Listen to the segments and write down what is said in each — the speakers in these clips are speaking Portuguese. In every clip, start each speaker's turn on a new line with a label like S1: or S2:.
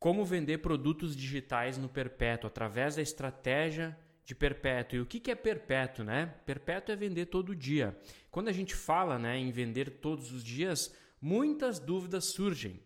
S1: como vender produtos digitais no perpétuo através da estratégia de perpétuo. E o que é perpétuo, né? Perpétuo é vender todo dia. Quando a gente fala né, em vender todos os dias, muitas dúvidas surgem.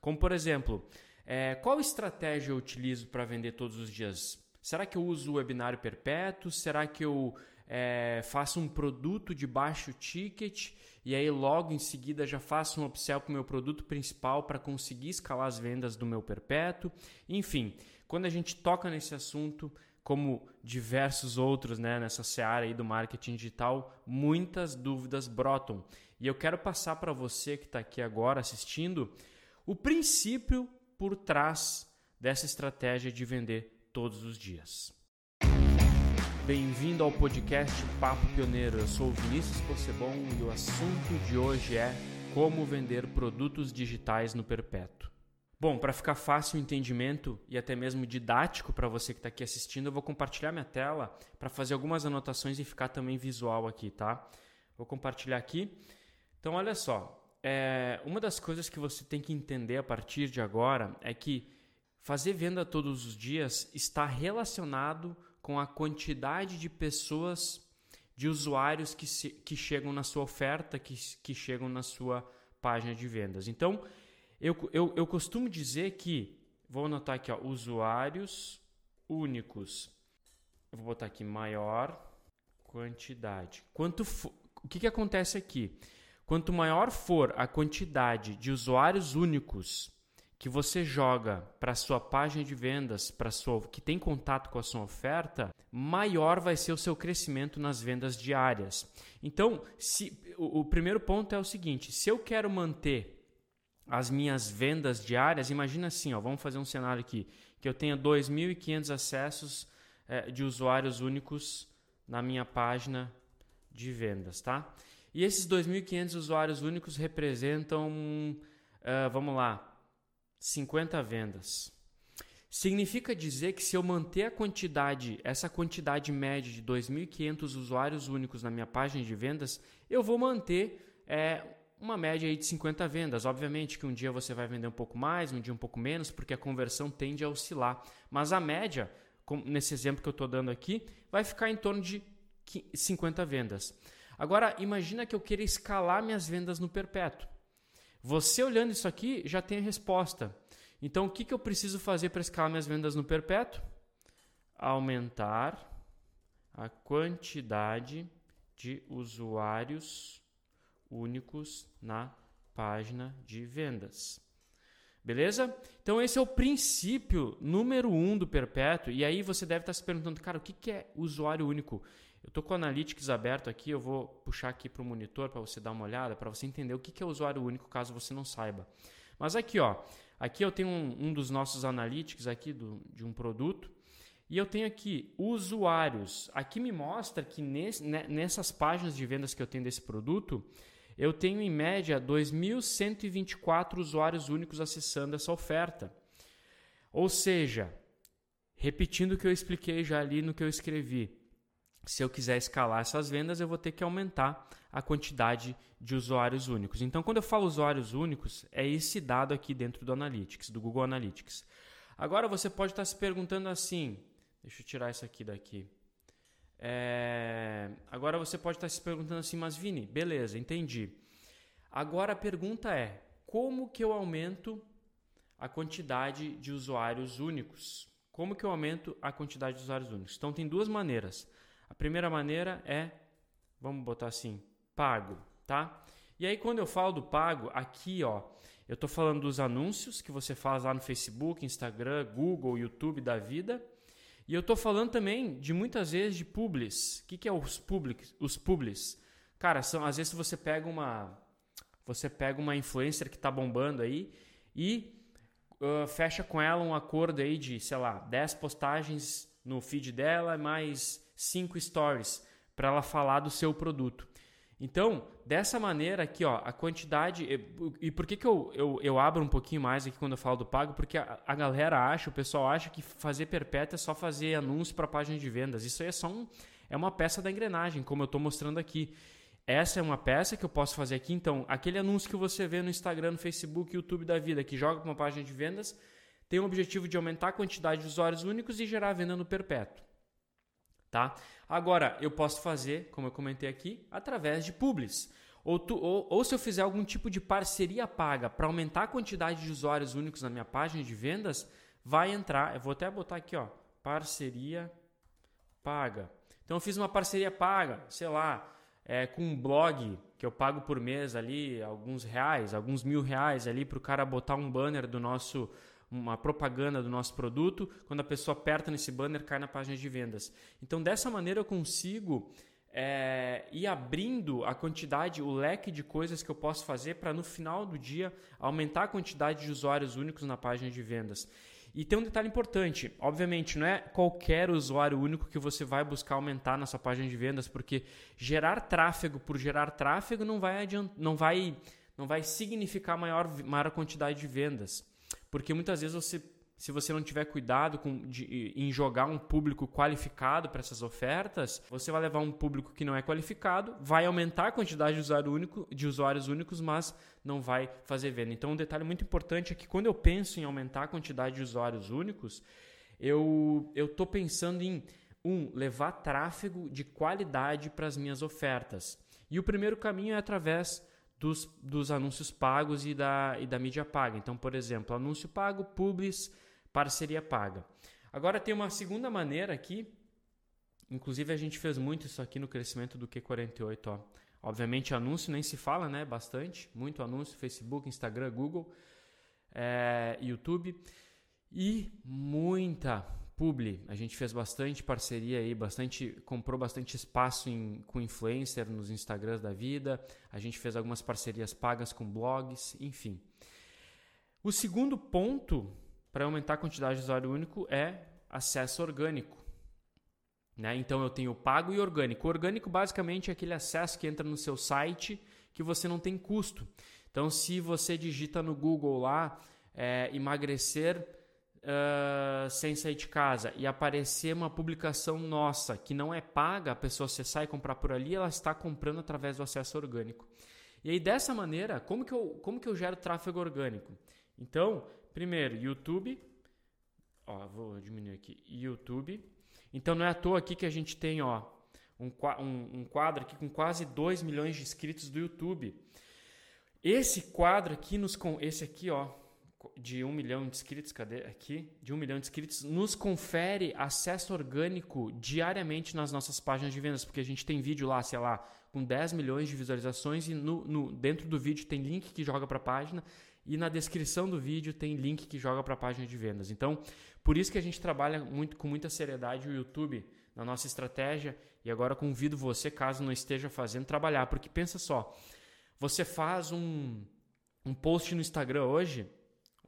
S1: Como, por exemplo, é, qual estratégia eu utilizo para vender todos os dias? Será que eu uso o webinário perpétuo? Será que eu é, faço um produto de baixo ticket e aí logo em seguida já faço um upsell para o meu produto principal para conseguir escalar as vendas do meu perpétuo? Enfim, quando a gente toca nesse assunto, como diversos outros né, nessa seara aí do marketing digital, muitas dúvidas brotam. E eu quero passar para você que está aqui agora assistindo o princípio por trás dessa estratégia de vender todos os dias. Bem-vindo ao podcast Papo Pioneiro. Eu sou o Vinícius Possebon e o assunto de hoje é como vender produtos digitais no perpétuo. Bom, para ficar fácil o entendimento e até mesmo didático para você que está aqui assistindo, eu vou compartilhar minha tela para fazer algumas anotações e ficar também visual aqui, tá? Vou compartilhar aqui. Então, olha só, é, uma das coisas que você tem que entender a partir de agora é que fazer venda todos os dias está relacionado com a quantidade de pessoas, de usuários que, se, que chegam na sua oferta, que, que chegam na sua página de vendas. Então, eu, eu, eu costumo dizer que, vou anotar aqui, ó, usuários únicos. Eu vou botar aqui maior quantidade. Quanto o que, que acontece aqui? Quanto maior for a quantidade de usuários únicos que você joga para sua página de vendas, para sua que tem contato com a sua oferta, maior vai ser o seu crescimento nas vendas diárias. Então, se o, o primeiro ponto é o seguinte: se eu quero manter as minhas vendas diárias, imagina assim, ó, vamos fazer um cenário aqui, que eu tenha 2.500 acessos é, de usuários únicos na minha página de vendas, tá? E esses 2.500 usuários únicos representam, uh, vamos lá, 50 vendas. Significa dizer que se eu manter a quantidade, essa quantidade média de 2.500 usuários únicos na minha página de vendas, eu vou manter é, uma média aí de 50 vendas. Obviamente que um dia você vai vender um pouco mais, um dia um pouco menos, porque a conversão tende a oscilar. Mas a média, nesse exemplo que eu estou dando aqui, vai ficar em torno de 50 vendas. Agora, imagina que eu queira escalar minhas vendas no perpétuo. Você olhando isso aqui já tem a resposta. Então, o que, que eu preciso fazer para escalar minhas vendas no perpétuo? Aumentar a quantidade de usuários únicos na página de vendas. Beleza? Então, esse é o princípio número um do perpétuo. E aí você deve estar se perguntando, cara, o que é usuário único? Eu estou com o Analytics aberto aqui, eu vou puxar aqui para o monitor para você dar uma olhada, para você entender o que é usuário único, caso você não saiba. Mas aqui, ó, aqui eu tenho um, um dos nossos Analytics aqui do, de um produto. E eu tenho aqui usuários. Aqui me mostra que nesse, nessas páginas de vendas que eu tenho desse produto, eu tenho em média 2.124 usuários únicos acessando essa oferta. Ou seja, repetindo o que eu expliquei já ali no que eu escrevi, se eu quiser escalar essas vendas, eu vou ter que aumentar a quantidade de usuários únicos. Então, quando eu falo usuários únicos, é esse dado aqui dentro do Analytics, do Google Analytics. Agora você pode estar se perguntando assim, deixa eu tirar isso aqui daqui. É... Agora você pode estar se perguntando assim, mas Vini, beleza, entendi. Agora a pergunta é: como que eu aumento a quantidade de usuários únicos? Como que eu aumento a quantidade de usuários únicos? Então tem duas maneiras. A primeira maneira é, vamos botar assim, pago, tá? E aí quando eu falo do pago, aqui ó, eu estou falando dos anúncios que você faz lá no Facebook, Instagram, Google, YouTube da vida. E eu estou falando também de muitas vezes de publis. O que, que é os publis? Os publis. Cara, são, às vezes você pega uma você pega uma influencer que está bombando aí e uh, fecha com ela um acordo aí de, sei lá, 10 postagens no feed dela mais 5 stories para ela falar do seu produto. Então, dessa maneira aqui, ó, a quantidade. E por que, que eu, eu, eu abro um pouquinho mais aqui quando eu falo do pago? Porque a, a galera acha, o pessoal acha que fazer perpétua é só fazer anúncio para página de vendas. Isso aí é só um, é uma peça da engrenagem, como eu estou mostrando aqui. Essa é uma peça que eu posso fazer aqui. Então, aquele anúncio que você vê no Instagram, no Facebook, YouTube da vida, que joga para uma página de vendas, tem o objetivo de aumentar a quantidade de usuários únicos e gerar venda no perpétuo. Tá? Agora, eu posso fazer, como eu comentei aqui, através de publis. Ou, tu, ou, ou se eu fizer algum tipo de parceria paga para aumentar a quantidade de usuários únicos na minha página de vendas, vai entrar. Eu vou até botar aqui, ó, parceria paga. Então eu fiz uma parceria paga, sei lá, é, com um blog que eu pago por mês ali alguns reais, alguns mil reais ali para o cara botar um banner do nosso uma propaganda do nosso produto, quando a pessoa aperta nesse banner, cai na página de vendas. Então, dessa maneira, eu consigo é, ir abrindo a quantidade, o leque de coisas que eu posso fazer para no final do dia aumentar a quantidade de usuários únicos na página de vendas. E tem um detalhe importante, obviamente, não é qualquer usuário único que você vai buscar aumentar na sua página de vendas, porque gerar tráfego por gerar tráfego não vai, adiant... não vai, não vai significar maior, maior quantidade de vendas. Porque muitas vezes você se você não tiver cuidado com, de, em jogar um público qualificado para essas ofertas, você vai levar um público que não é qualificado, vai aumentar a quantidade de, usuário único, de usuários únicos, mas não vai fazer venda. Então, um detalhe muito importante é que quando eu penso em aumentar a quantidade de usuários únicos, eu estou pensando em, um, levar tráfego de qualidade para as minhas ofertas. E o primeiro caminho é através dos, dos anúncios pagos e da, e da mídia paga. Então, por exemplo, anúncio pago, publis, parceria paga. Agora tem uma segunda maneira aqui, inclusive a gente fez muito isso aqui no crescimento do Q48. Ó. Obviamente anúncio nem se fala, né? Bastante, muito anúncio, Facebook, Instagram, Google, é, YouTube e muita publi. A gente fez bastante parceria aí, bastante comprou bastante espaço em, com influencer nos Instagrams da vida. A gente fez algumas parcerias pagas com blogs, enfim. O segundo ponto para aumentar a quantidade de usuário único é acesso orgânico. Né? Então eu tenho pago e orgânico. O orgânico basicamente é aquele acesso que entra no seu site que você não tem custo. Então se você digita no Google lá é, emagrecer uh, sem sair de casa e aparecer uma publicação nossa que não é paga, a pessoa acessar e comprar por ali, ela está comprando através do acesso orgânico. E aí dessa maneira, como que eu, como que eu gero tráfego orgânico? Então, Primeiro, YouTube. Ó, vou diminuir aqui. YouTube. Então não é à toa aqui que a gente tem ó, um, um, um quadro aqui com quase 2 milhões de inscritos do YouTube. Esse quadro aqui nos esse aqui, ó, de 1 um milhão de inscritos, cadê aqui? De 1 um milhão de inscritos, nos confere acesso orgânico diariamente nas nossas páginas de vendas, porque a gente tem vídeo lá, sei lá, com 10 milhões de visualizações e no, no dentro do vídeo tem link que joga para a página e na descrição do vídeo tem link que joga para a página de vendas. Então, por isso que a gente trabalha muito com muita seriedade o YouTube na nossa estratégia e agora convido você, caso não esteja fazendo, trabalhar, porque pensa só, você faz um, um post no Instagram hoje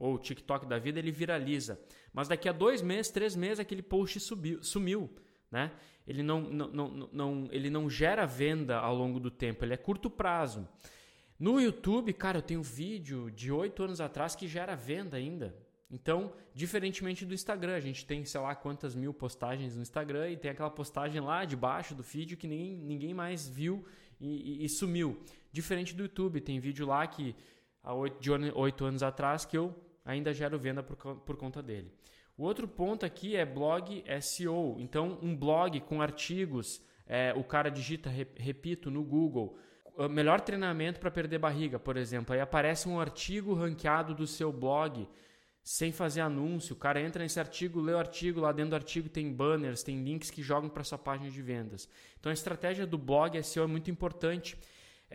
S1: ou TikTok da vida, ele viraliza, mas daqui a dois meses, três meses, aquele post subiu, sumiu. Né? Ele, não, não, não, não, ele não gera venda ao longo do tempo, ele é curto prazo. No YouTube, cara, eu tenho vídeo de oito anos atrás que gera venda ainda. Então, diferentemente do Instagram, a gente tem, sei lá, quantas mil postagens no Instagram e tem aquela postagem lá debaixo do vídeo que ninguém, ninguém mais viu e, e, e sumiu. Diferente do YouTube, tem vídeo lá que há oito, de oito anos atrás que eu ainda gero venda por, por conta dele. O outro ponto aqui é blog SEO. Então, um blog com artigos, é, o cara digita, repito, no Google melhor treinamento para perder barriga, por exemplo. Aí aparece um artigo ranqueado do seu blog sem fazer anúncio. O cara entra nesse artigo, lê o artigo, lá dentro do artigo tem banners, tem links que jogam para sua página de vendas. Então a estratégia do blog SEO é muito importante.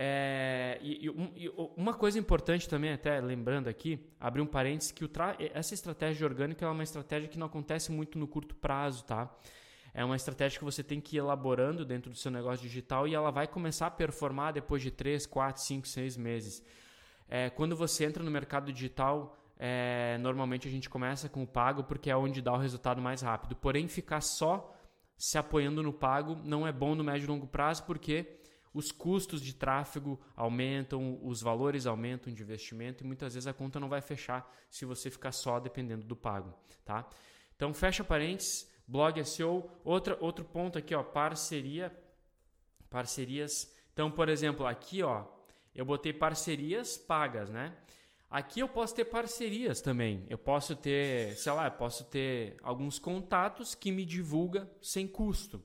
S1: É, e, e, uma coisa importante também, até lembrando aqui, abrir um parênteses, que essa estratégia orgânica é uma estratégia que não acontece muito no curto prazo, tá? é uma estratégia que você tem que ir elaborando dentro do seu negócio digital e ela vai começar a performar depois de 3, 4, 5, 6 meses. É, quando você entra no mercado digital, é, normalmente a gente começa com o pago porque é onde dá o resultado mais rápido. Porém, ficar só se apoiando no pago não é bom no médio e longo prazo porque os custos de tráfego aumentam, os valores aumentam de investimento e muitas vezes a conta não vai fechar se você ficar só dependendo do pago, tá? Então fecha parênteses, blog SEO. Outra, outro ponto aqui, ó, parceria, parcerias. Então, por exemplo, aqui, ó, eu botei parcerias pagas, né? Aqui eu posso ter parcerias também. Eu posso ter, sei lá, eu posso ter alguns contatos que me divulga sem custo.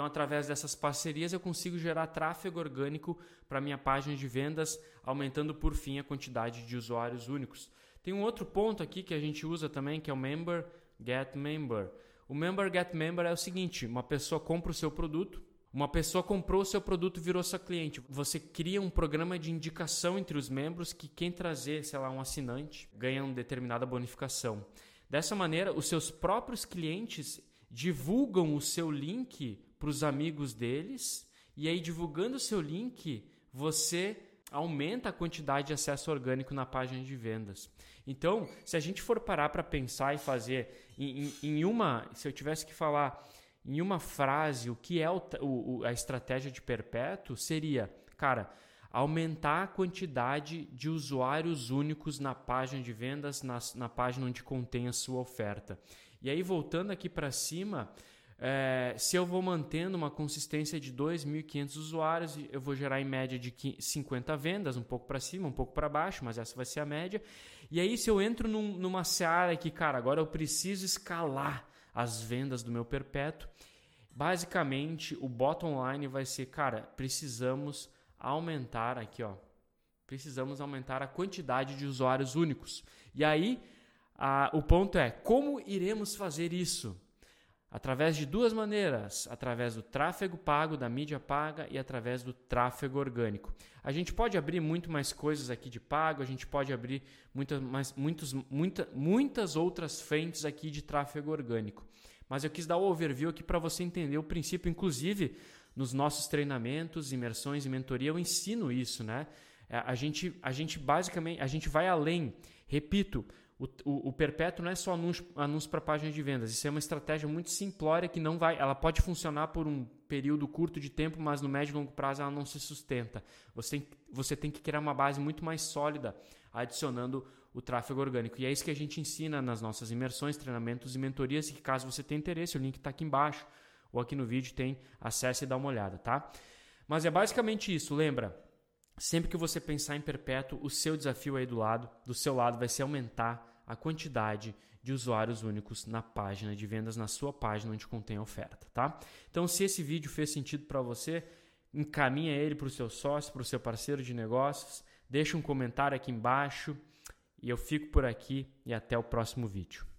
S1: Então, através dessas parcerias, eu consigo gerar tráfego orgânico para minha página de vendas, aumentando por fim a quantidade de usuários únicos. Tem um outro ponto aqui que a gente usa também, que é o Member Get Member. O Member Get Member é o seguinte: uma pessoa compra o seu produto, uma pessoa comprou o seu produto virou sua cliente. Você cria um programa de indicação entre os membros que quem trazer, sei lá, um assinante, ganha uma determinada bonificação. Dessa maneira, os seus próprios clientes divulgam o seu link para os amigos deles e aí divulgando o seu link, você aumenta a quantidade de acesso orgânico na página de vendas. Então, se a gente for parar para pensar e fazer em, em, em uma, se eu tivesse que falar em uma frase o que é o, o, a estratégia de perpétuo seria, cara, aumentar a quantidade de usuários únicos na página de vendas, na, na página onde contém a sua oferta. E aí, voltando aqui para cima, é, se eu vou mantendo uma consistência de 2.500 usuários, eu vou gerar em média de 50 vendas, um pouco para cima, um pouco para baixo, mas essa vai ser a média. E aí, se eu entro num, numa seara que, cara, agora eu preciso escalar as vendas do meu perpétuo. Basicamente, o bottom line vai ser, cara, precisamos aumentar aqui, ó. Precisamos aumentar a quantidade de usuários únicos. E aí, a, o ponto é, como iremos fazer isso? Através de duas maneiras: através do tráfego pago, da mídia paga e através do tráfego orgânico. A gente pode abrir muito mais coisas aqui de pago, a gente pode abrir muitas, mais, muitos, muita, muitas outras frentes aqui de tráfego orgânico. Mas eu quis dar o overview aqui para você entender o princípio, inclusive nos nossos treinamentos, imersões e mentoria, eu ensino isso, né? É, a gente, a gente basicamente, a gente vai além. Repito, o, o, o, perpétuo não é só anúncio, anúncio para página de vendas. Isso é uma estratégia muito simplória que não vai. Ela pode funcionar por um período curto de tempo, mas no médio e longo prazo ela não se sustenta. Você tem, você tem que criar uma base muito mais sólida, adicionando o tráfego orgânico. E é isso que a gente ensina nas nossas imersões, treinamentos e mentorias. E que caso você tenha interesse, o link está aqui embaixo ou aqui no vídeo tem acesso e dá uma olhada, tá? Mas é basicamente isso. Lembra? Sempre que você pensar em perpétuo, o seu desafio aí do lado, do seu lado, vai ser aumentar a quantidade de usuários únicos na página de vendas, na sua página onde contém a oferta, tá? Então, se esse vídeo fez sentido para você, encaminha ele para o seu sócio, para o seu parceiro de negócios, deixa um comentário aqui embaixo e eu fico por aqui e até o próximo vídeo.